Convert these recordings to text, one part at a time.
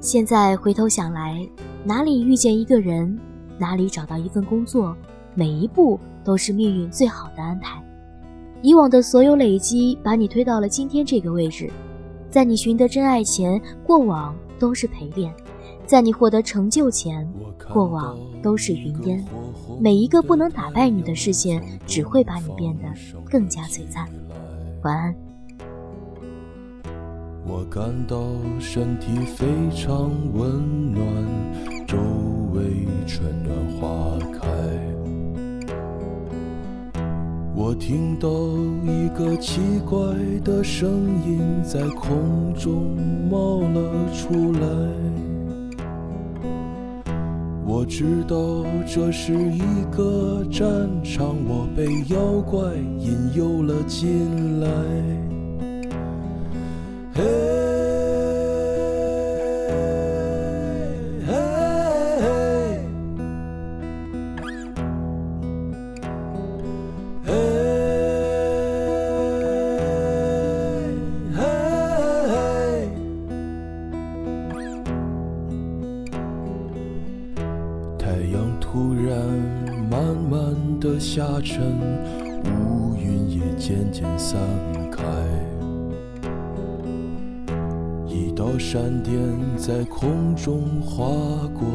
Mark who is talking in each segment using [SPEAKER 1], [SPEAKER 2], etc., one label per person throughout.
[SPEAKER 1] 现在回头想来，哪里遇见一个人，哪里找到一份工作，每一步都是命运最好的安排。以往的所有累积，把你推到了今天这个位置。在你寻得真爱前，过往都是陪练；在你获得成就前，过往都是云烟。每一个不能打败你的视线，只会把你变得更加璀璨。晚安。
[SPEAKER 2] 我感到身体非常温暖，周围春暖花开。我听到一个奇怪的声音在空中冒了出来，我知道这是一个战场，我被妖怪引诱了进来。嘿嘿嘿太阳突然慢慢的下沉，乌云也渐渐散开。一道闪电在空中划过，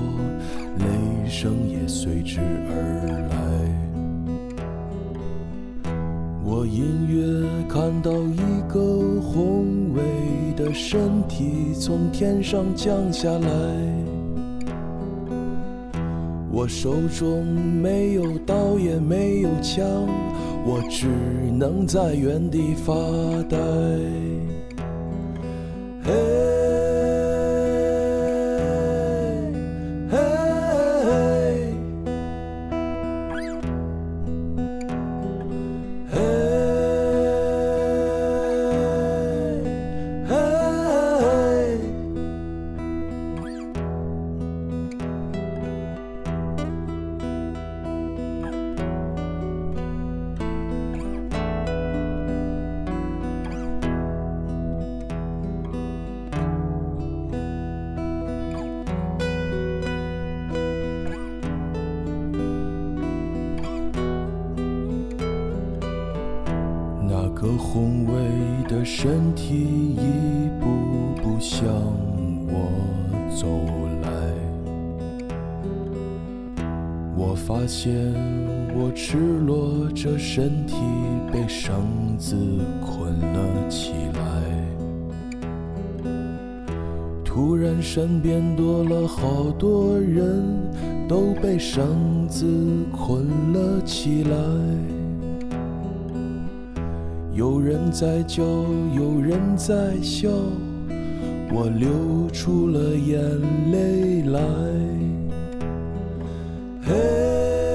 [SPEAKER 2] 雷声也随之而来。我隐约看到一个宏伟的身体从天上降下来。我手中没有刀，也没有枪，我只能在原地发呆。Hey. 个宏伟的身体一步步向我走来，我发现我赤裸着身体被绳子捆了起来。突然身边多了好多人都被绳子捆了起来。有人在叫，有人在笑，我流出了眼泪来。嘿。